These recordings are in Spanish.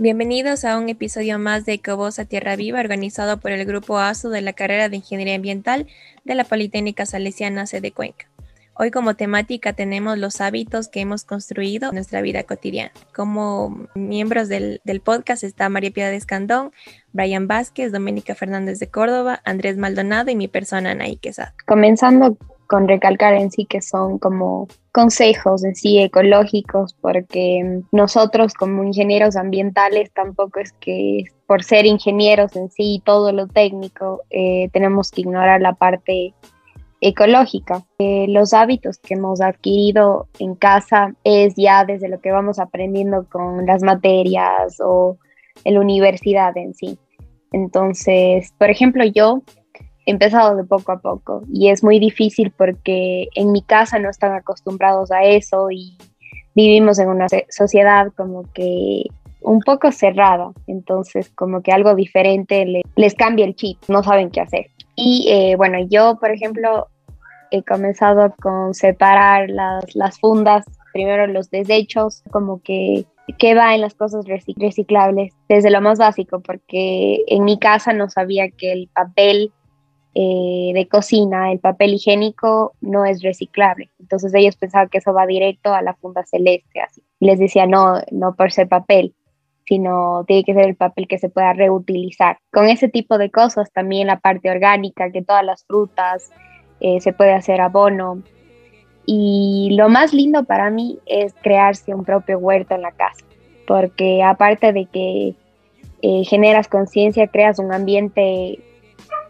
Bienvenidos a un episodio más de Ecovoz a Tierra Viva, organizado por el Grupo ASO de la carrera de Ingeniería Ambiental de la Politécnica Salesiana sede Cuenca. Hoy como temática tenemos los hábitos que hemos construido nuestra vida cotidiana. Como miembros del, del podcast está María Piedad Escandón, Brian Vázquez, Doménica Fernández de Córdoba, Andrés Maldonado y mi persona Anaí Quesada. comenzando con recalcar en sí que son como consejos en sí ecológicos, porque nosotros como ingenieros ambientales tampoco es que por ser ingenieros en sí y todo lo técnico eh, tenemos que ignorar la parte ecológica. Eh, los hábitos que hemos adquirido en casa es ya desde lo que vamos aprendiendo con las materias o en la universidad en sí. Entonces, por ejemplo, yo he empezado de poco a poco y es muy difícil porque en mi casa no están acostumbrados a eso y vivimos en una sociedad como que un poco cerrada, entonces como que algo diferente le- les cambia el chip, no saben qué hacer. Y eh, bueno, yo por ejemplo he comenzado con separar las, las fundas, primero los desechos, como que qué va en las cosas reci- reciclables, desde lo más básico, porque en mi casa no sabía que el papel eh, de cocina, el papel higiénico no es reciclable. Entonces ellos pensaban que eso va directo a la funda celeste, así. Les decía, no, no por ser papel, sino tiene que ser el papel que se pueda reutilizar. Con ese tipo de cosas, también la parte orgánica, que todas las frutas eh, se puede hacer abono. Y lo más lindo para mí es crearse un propio huerto en la casa, porque aparte de que eh, generas conciencia, creas un ambiente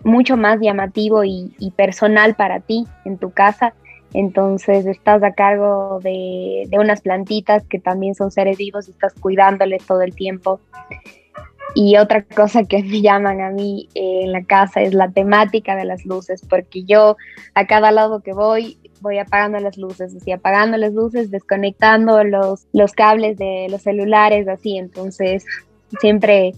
mucho más llamativo y, personal para ti en tu casa. Entonces estás a cargo de, de unas plantitas que también son seres vivos y estás cuidándoles todo el tiempo. Y otra cosa que me llaman a mí eh, en la casa es la temática de las luces, porque yo a cada lado que voy voy apagando las luces, así apagando las luces, desconectando los, los cables de los celulares, así, entonces siempre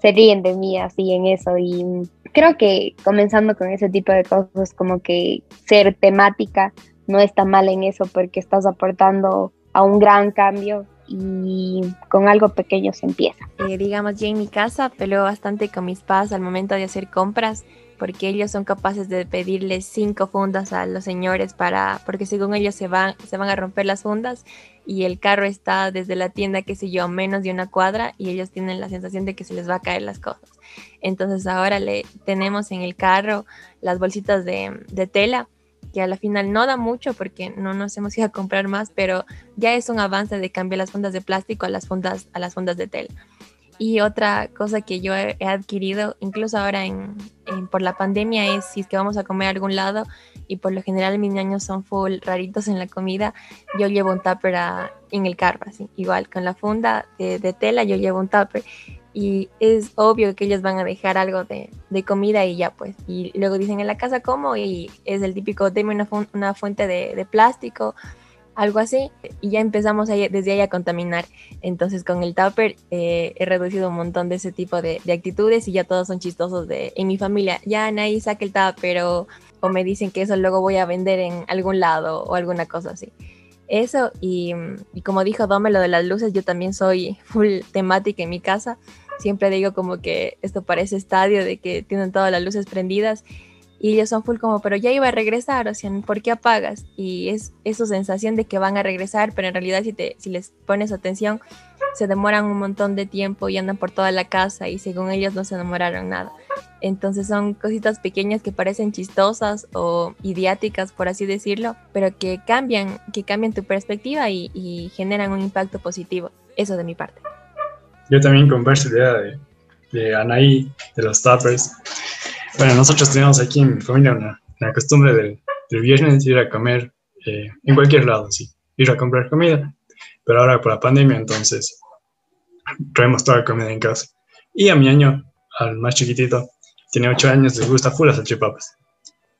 se ríen de mí así en eso. Y creo que comenzando con ese tipo de cosas como que ser temática no está mal en eso porque estás aportando a un gran cambio y con algo pequeño se empieza. Eh, digamos, yo en mi casa peleo bastante con mis padres al momento de hacer compras porque ellos son capaces de pedirles cinco fundas a los señores para, porque según ellos se van, se van a romper las fundas y el carro está desde la tienda, qué sé yo, menos de una cuadra y ellos tienen la sensación de que se les va a caer las cosas. Entonces ahora le tenemos en el carro las bolsitas de tela que a la final no da mucho porque no nos hemos ido a comprar más, pero ya es un avance de cambiar las fundas de plástico a las fundas, a las fundas de tela. Y otra cosa que yo he, adquirido, incluso ahora en, en- por la pandemia, es si es que vamos a comer a algún lado y por lo general mis niños son full raritos en la comida, yo llevo un tupper a- en el carro, así, igual con la funda de, de tela yo llevo un tupper y es obvio que ellos van a dejar algo de, de comida y ya pues, y luego dicen en la casa cómo y es el típico, deme una, fu- una fuente de, de plástico, algo así, y ya empezamos ahí- desde ahí a contaminar. Entonces con el Tupper eh, he reducido un montón de ese tipo de, de actitudes y ya todos son chistosos de en mi familia. Ya nadie saca el Tupper o, o me dicen que eso luego voy a vender en algún lado o alguna cosa así. Eso y, y como dijo Dome lo de las luces, yo también soy full temática en mi casa. Siempre digo como que esto parece estadio de que tienen todas las luces prendidas y ellos son full como, pero ya iba a regresar, o sea, ¿por qué apagas? Y es esa sensación de que van a regresar, pero en realidad si, te, si les pones atención, se demoran un montón de tiempo y andan por toda la casa y según ellos no se demoraron nada. Entonces son cositas pequeñas que parecen chistosas o idiáticas, por así decirlo, pero que cambian, que cambian tu perspectiva y generan un impacto positivo. Eso de mi parte. Yo también converso la idea de, de Anaí, de los tappers. Bueno, nosotros tenemos aquí en mi familia una, una costumbre del, del viernes ir a comer eh, en cualquier lado, sí, ir a comprar comida. Pero ahora por la pandemia, entonces, traemos toda la comida en casa. Y a mi año, al más chiquitito, tiene 8 años, les gusta full las salchipapas.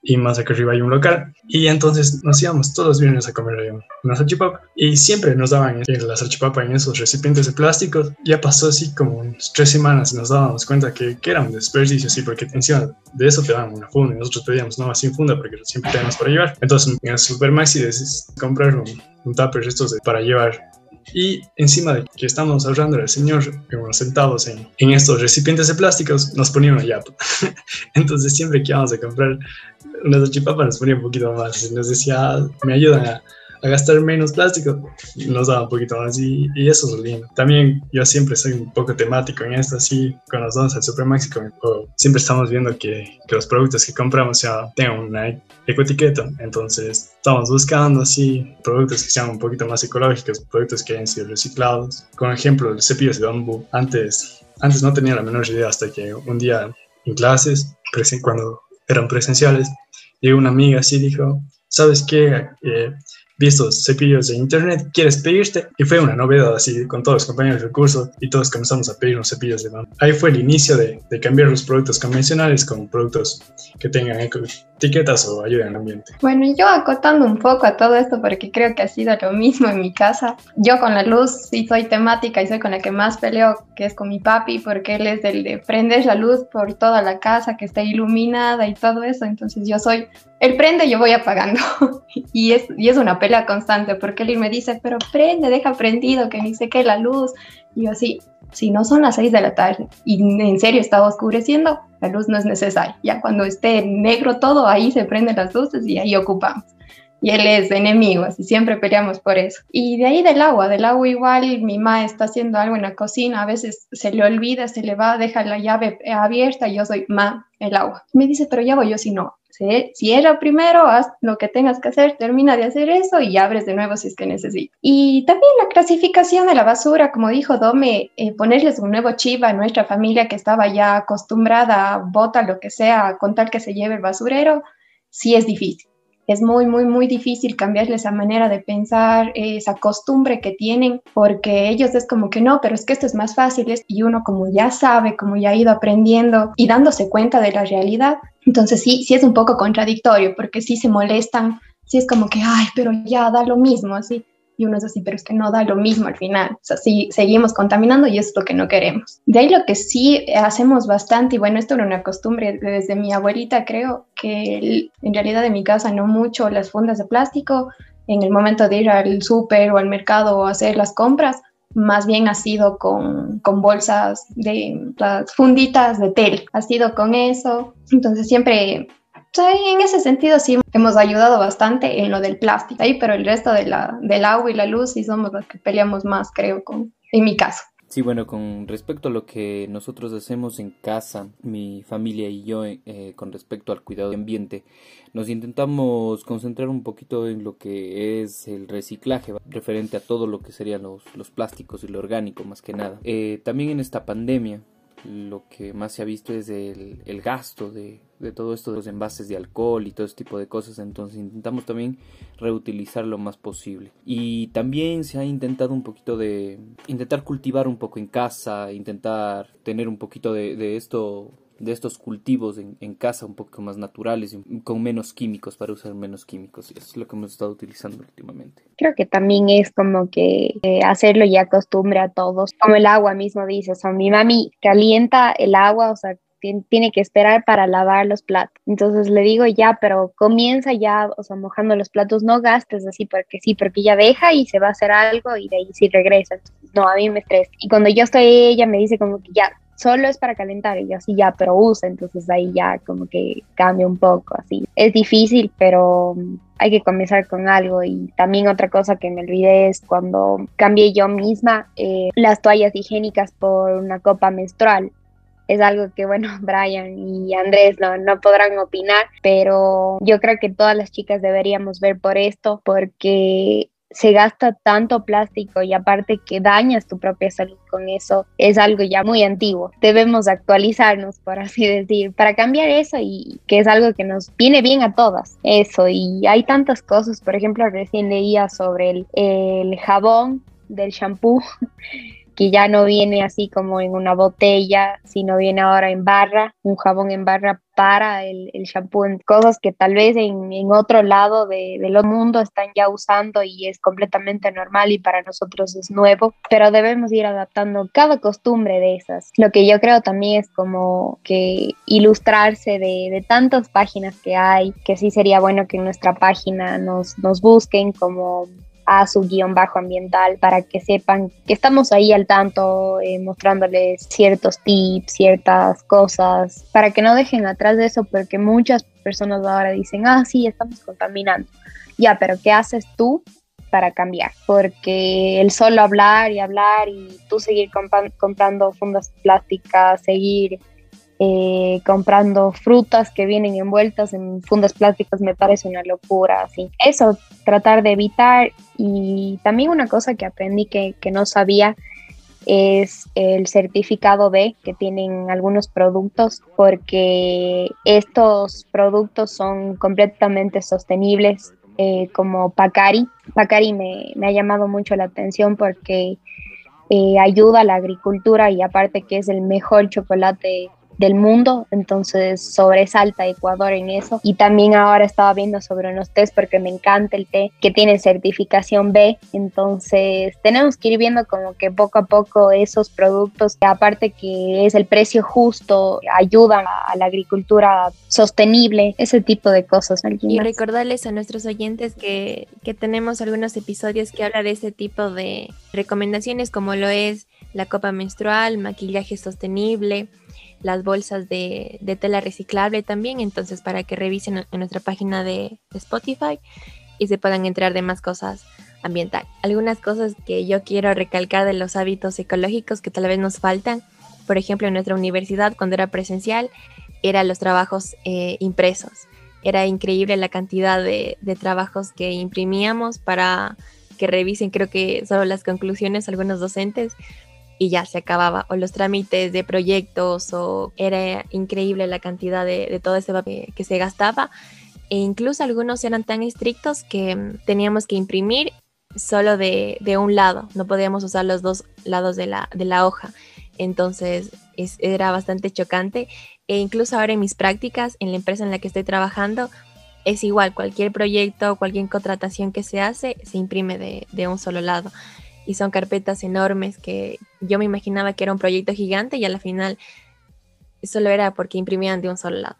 Y más acá arriba hay un local. Y entonces nos íbamos todos los viernes a comer una salchipapa y siempre nos daban la salchipapa en esos recipientes de plástico. Ya pasó así como tres semanas y nos dábamos cuenta que, que era un desperdicio, sí, porque encima de eso te daban una funda y nosotros pedíamos no, sin funda porque siempre tenemos para llevar. Entonces en el Super Maxi decidimos comprar un, un tupper estos de, para llevar y encima de que estamos ahorrando el señor sentados en, en, estos recipientes de plásticos, nos ponía una yapa. Entonces siempre que íbamos a comprar una salchipapa nos ponía un poquito más. Nos decía, me ayudan a, a gastar menos plástico, nos daba un poquito más y, y, eso es lindo. También yo siempre soy un poco temático en esto, así con los dones al Supermaxi, siempre estamos viendo que, que, los productos que compramos ya tengan una ecoetiqueta, entonces estamos buscando así productos que sean un poquito más ecológicos, productos que hayan sido reciclados. Con ejemplo, el cepillo de bambú, antes, antes no tenía la menor idea hasta que un día en clases, cuando eran presenciales, llegó una amiga así y dijo, ¿sabes qué? Eh, vistos cepillos de internet, quieres pedirte. Y fue una novedad así con todos los compañeros del curso y todos comenzamos a pedir unos cepillos de mano. Ahí fue el inicio de, de cambiar los productos convencionales con productos que tengan etiquetas o ayuden al ambiente. Bueno, yo acotando un poco a todo esto porque creo que ha sido lo mismo en mi casa. Yo con la luz sí soy temática y soy con la que más peleo, que es con mi papi, porque él es el de prender la luz por toda la casa, que esté iluminada y todo eso. Entonces yo soy, él prende, yo voy apagando. y, es, y es una pelea constante porque él me dice, pero prende, deja prendido, que ni sé qué la luz. Y yo así, si no son las 6 de la tarde y en serio está oscureciendo, la luz no es necesaria. Ya cuando esté negro todo, ahí se prenden las luces y ahí ocupamos. Y él es enemigo, así siempre peleamos por eso. Y de ahí del agua, del agua igual, mi mamá está haciendo algo en la cocina, a veces se le olvida, se le va, deja la llave abierta y yo soy, ma, el agua. Me dice, pero ya voy yo si no. Si era primero, haz lo que tengas que hacer, termina de hacer eso y abres de nuevo si es que necesitas. Y también la clasificación de la basura, como dijo Dome, eh, ponerles un nuevo chip a nuestra familia que estaba ya acostumbrada a bota lo que sea con tal que se lleve el basurero, sí es difícil. Es muy, muy, muy difícil cambiarles esa manera de pensar, esa costumbre que tienen, porque ellos es como que no, pero es que esto es más fácil y uno como ya sabe, como ya ha ido aprendiendo y dándose cuenta de la realidad, entonces sí, sí es un poco contradictorio, porque sí se molestan, sí es como que, ay, pero ya da lo mismo, así. Y uno es así, pero es que no da lo mismo al final. O seguimos contaminando y es lo que no queremos. De ahí lo que sí hacemos bastante, y bueno, esto era una costumbre desde mi abuelita, creo que en realidad en mi casa no mucho las fundas de plástico, en el momento de ir al súper o al mercado o hacer las compras, más bien ha sido con, con, bolsas de las funditas de tel, ha sido con eso. Entonces siempre, en ese sentido sí hemos ayudado bastante en lo del plástico, ahí, pero el resto de la, del agua y la luz sí somos los que peleamos más, creo, con, en mi caso. Sí, bueno, con respecto a lo que nosotros hacemos en casa, mi familia y yo, eh, con respecto al cuidado del ambiente, nos intentamos concentrar un poquito en lo que es el reciclaje, referente a todo lo que serían los, los plásticos y lo orgánico más que nada. Eh, también en esta pandemia, lo que más se ha visto es el, el gasto de, de, todo esto de los envases de alcohol y todo este tipo de cosas. Entonces intentamos también reutilizar lo más posible. Y también se ha intentado un poquito de intentar cultivar un poco en casa intentar tener un poquito de, de esto de estos cultivos en, en, casa un poco más naturales y con menos químicos para usar menos químicos y eso es lo que hemos estado utilizando últimamente. Creo que también es como que eh, hacerlo ya costumbre a todos, como el agua mismo dice, o sea, mi mami calienta el agua, o sea, tiene que esperar para lavar los platos. Entonces le digo ya, pero comienza ya, o sea, mojando los platos, no gastes así porque sí, porque ya deja y se va a hacer algo y de ahí sí regresa. No, a mí me estresa. Y cuando yo estoy, ella me dice como que ya, solo es para calentar y yo así ya, pero usa, entonces ahí ya como que cambia un poco así. Es difícil, pero mm, hay que comenzar con algo y también otra cosa que me olvidé es cuando cambié yo misma eh, las toallas higiénicas por una copa menstrual. Es algo que, bueno, Brian y Andrés no, no podrán opinar, pero yo creo que todas las chicas deberíamos ver por esto, porque se gasta tanto plástico y aparte que dañas tu propia salud con eso, es algo ya muy antiguo. Debemos actualizarnos, por así decir, para cambiar eso y que es algo que nos viene bien a todas. Eso, y hay tantas cosas, por ejemplo, recién leía sobre el, el jabón del shampoo que ya no viene así como en una botella, sino viene ahora en barra, un jabón en barra para el, el shampoo, cosas que tal vez en, otro lado de, de los mundo están ya usando y es completamente normal y para nosotros es nuevo, pero debemos ir adaptando cada costumbre de esas. Lo que yo creo también es como que ilustrarse de, de tantas páginas que hay, que sí sería bueno que en nuestra página nos, nos busquen como a su guion bajo ambiental para que sepan que estamos ahí al tanto, eh, mostrándoles ciertos tips, ciertas cosas, para que no dejen atrás de eso, porque muchas personas ahora dicen, ah, sí, estamos contaminando. Ya, pero ¿qué haces tú para cambiar? Porque el solo hablar y hablar y tú seguir comprando fundas plásticas, seguir eh, comprando frutas que vienen envueltas en fundas plásticas me parece una locura. Así. Eso, tratar de evitar. Y también una cosa que aprendí que, que no sabía es el certificado B que tienen algunos productos porque estos productos son completamente sostenibles eh, como Pacari. Pacari me, me, ha llamado mucho la atención porque eh, ayuda a la agricultura y aparte que es el mejor chocolate del mundo, entonces sobresalta Ecuador en eso. Y también ahora estaba viendo sobre unos test porque me encanta el té que tiene certificación B, entonces tenemos que ir viendo como que poco a poco esos productos, aparte que es el precio justo, ayudan a, la agricultura sostenible, ese tipo de cosas. Y recordarles a nuestros oyentes que, que tenemos algunos episodios que habla de ese tipo de recomendaciones como lo es la copa menstrual, maquillaje sostenible, las bolsas de, tela reciclable también, entonces para que revisen en nuestra página de, Spotify y se puedan entrar de más cosas ambientales. Algunas cosas que yo quiero recalcar de los hábitos ecológicos que tal vez nos faltan, por ejemplo en nuestra universidad cuando era presencial, eran los trabajos eh, impresos. Era increíble la cantidad de trabajos que imprimíamos para que revisen, creo que solo las conclusiones algunos docentes, y ya se acababa. O los trámites de proyectos, o era increíble la cantidad de, todo ese papel que se gastaba. E incluso algunos eran tan estrictos que mm, teníamos que imprimir solo de, un lado, no podíamos usar los dos lados de la, de la hoja. Entonces era bastante chocante. E incluso ahora en mis prácticas, en la empresa en la que estoy trabajando, es igual, cualquier proyecto, cualquier contratación que se hace, se imprime de, de un solo lado y son carpetas enormes que yo me imaginaba que era un proyecto gigante y a la final solo era porque imprimían de un solo lado.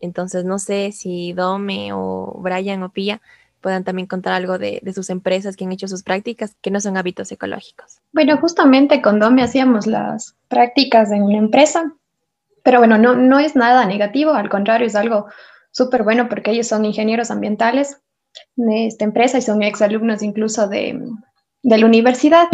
Entonces no sé si Dome o Brian o Pia puedan también contar algo de, sus empresas que han hecho sus prácticas que no son hábitos ecológicos. Bueno, justamente con Dome hacíamos las prácticas en una empresa, pero bueno, no, no es nada negativo, al contrario, es algo súper bueno porque ellos son ingenieros ambientales de esta empresa y son exalumnos incluso de, de la universidad.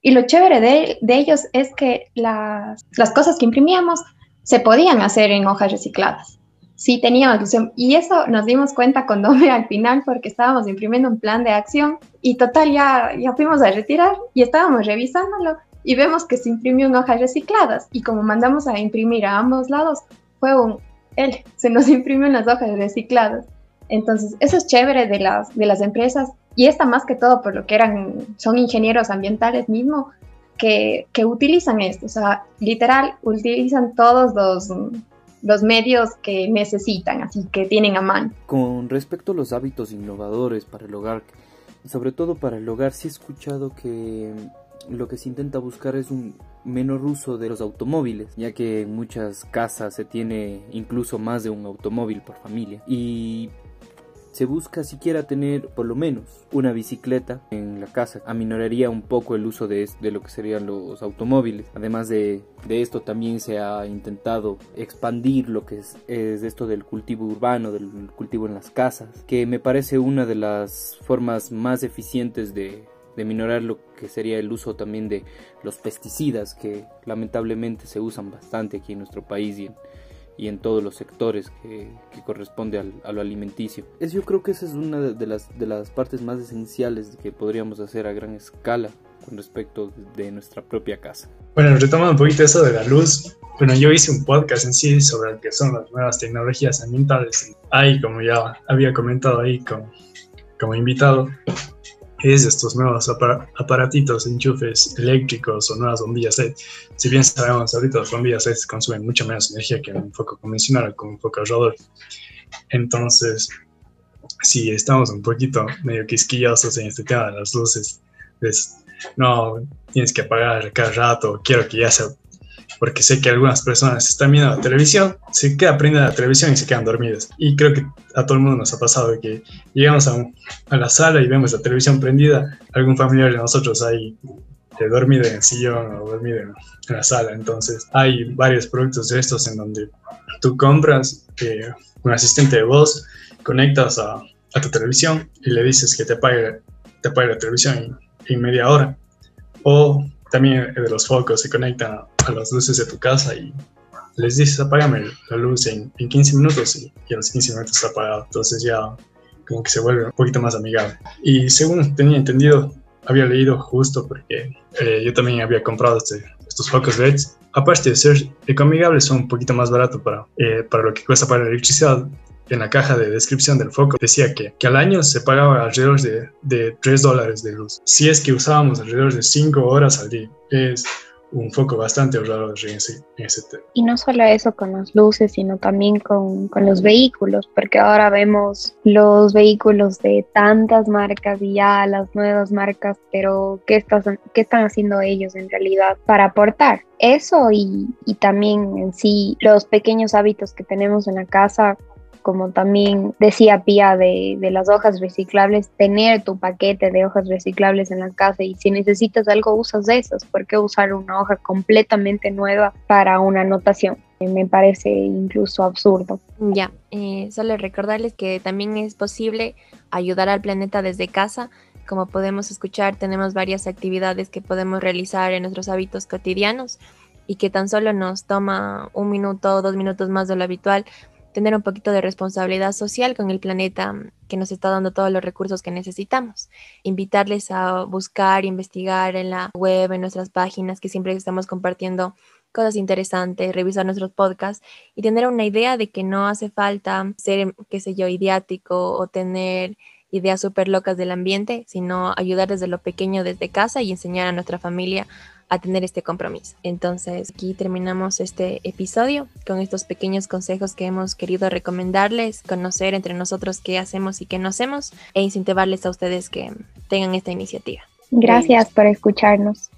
Y lo chévere de, de ellos es que las, las, cosas que imprimíamos se podían hacer en hojas recicladas. Sí, teníamos, y eso nos dimos cuenta con Dome al final porque estábamos imprimiendo un plan de acción y total ya, ya fuimos a retirar y estábamos revisándolo y vemos que se imprimió en hojas recicladas y como mandamos a imprimir a ambos lados, fue un, él, se nos imprimió en las hojas recicladas. Entonces, eso es chévere de las, de las empresas y esta más que todo por lo que eran, son ingenieros ambientales mismo, que, que utilizan esto, o sea, literal, utilizan todos los, los medios que necesitan, así que tienen a mano. Con respecto a los hábitos innovadores para el hogar, sobre todo para el hogar, sí he escuchado que lo que se intenta buscar es un menor uso de los automóviles, ya que en muchas casas se tiene incluso más de un automóvil por familia. Y se busca siquiera tener por lo menos una bicicleta en la casa. Aminoraría un poco el uso de, de lo que serían los automóviles. Además de, de, esto también se ha intentado expandir lo que es, es, esto del cultivo urbano, del cultivo en las casas, que me parece una de las formas más eficientes de, de minorar lo que sería el uso también de los pesticidas que lamentablemente se usan bastante aquí en nuestro país y en, y en todos los sectores que, que corresponde al, a lo alimenticio. Es, yo creo que esa es una de las, de las partes más esenciales que podríamos hacer a gran escala con respecto de nuestra propia casa. Bueno, retomando un poquito eso de la luz, bueno, yo hice un podcast en sí sobre lo que son las nuevas tecnologías ambientales. Ahí, como ya había comentado ahí como, como invitado, es estos nuevos aparatitos, enchufes eléctricos o nuevas bombillas LED. Si bien sabemos ahorita las bombillas LED consumen mucha menos energía que un foco convencional con un foco ahorrador. Entonces, si estamos un poquito medio quisquillosos en este tema de las luces, pues no, tienes que apagar cada rato, quiero que ya sea porque sé que algunas personas están viendo la televisión, se queda prendida la televisión y se quedan dormidas. Y creo que a todo el mundo nos ha pasado que llegamos a, la sala y vemos la televisión prendida, algún familiar de nosotros ahí eh, dormido en el sillón o dormido en, la sala. Entonces hay varios productos de estos en donde tú compras eh, un asistente de voz, conectas a, a, tu televisión y le dices que te apague, te apague la televisión en, en media hora. O también de los focos se conectan a las luces de tu casa y les dices apágame la luz en, en 15 minutos y, a los 15 minutos está apagado. Entonces ya como que se vuelve un poquito más amigable. Y según tenía entendido, había leído justo porque eh, yo también había comprado este, estos focos LEDs. Aparte de ser ecoamigables, son un poquito más baratos para, eh, para lo que cuesta para la electricidad en la caja de descripción del foco decía que, que al año se pagaba alrededor de, de 3 dólares de luz. Si es que usábamos alrededor de 5 horas al día, es un foco bastante ahorrador en ese, en ese tema. Y no solo eso con las luces, sino también con, con, los vehículos, porque ahora vemos los vehículos de tantas marcas y ya las nuevas marcas, pero ¿qué, qué están haciendo ellos en realidad para aportar? Eso y, y también en sí los pequeños hábitos que tenemos en la casa como también decía Pía de, las hojas reciclables, tener tu paquete de hojas reciclables en la casa y si necesitas algo usas esas, ¿por qué usar una hoja completamente nueva para una anotación? Me parece incluso absurdo. Ya, eh, solo recordarles que también es posible ayudar al planeta desde casa. Como podemos escuchar, tenemos varias actividades que podemos realizar en nuestros hábitos cotidianos y que tan solo nos toma un minuto o dos minutos más de lo habitual tener un poquito de responsabilidad social con el planeta mm, que nos está dando todos los recursos que necesitamos. Invitarles a buscar, investigar en la web, en nuestras páginas, que siempre estamos compartiendo cosas interesantes, revisar nuestros podcasts y tener una idea de que no hace falta ser, qué sé yo, idiático o tener ideas súper locas del ambiente, sino ayudar desde lo pequeño, desde casa y enseñar a nuestra familia a tener este compromiso. Entonces, aquí terminamos este episodio con estos pequeños consejos que hemos querido recomendarles, conocer entre nosotros qué hacemos y qué no hacemos e incentivarles a ustedes que tengan esta iniciativa. Gracias por escucharnos.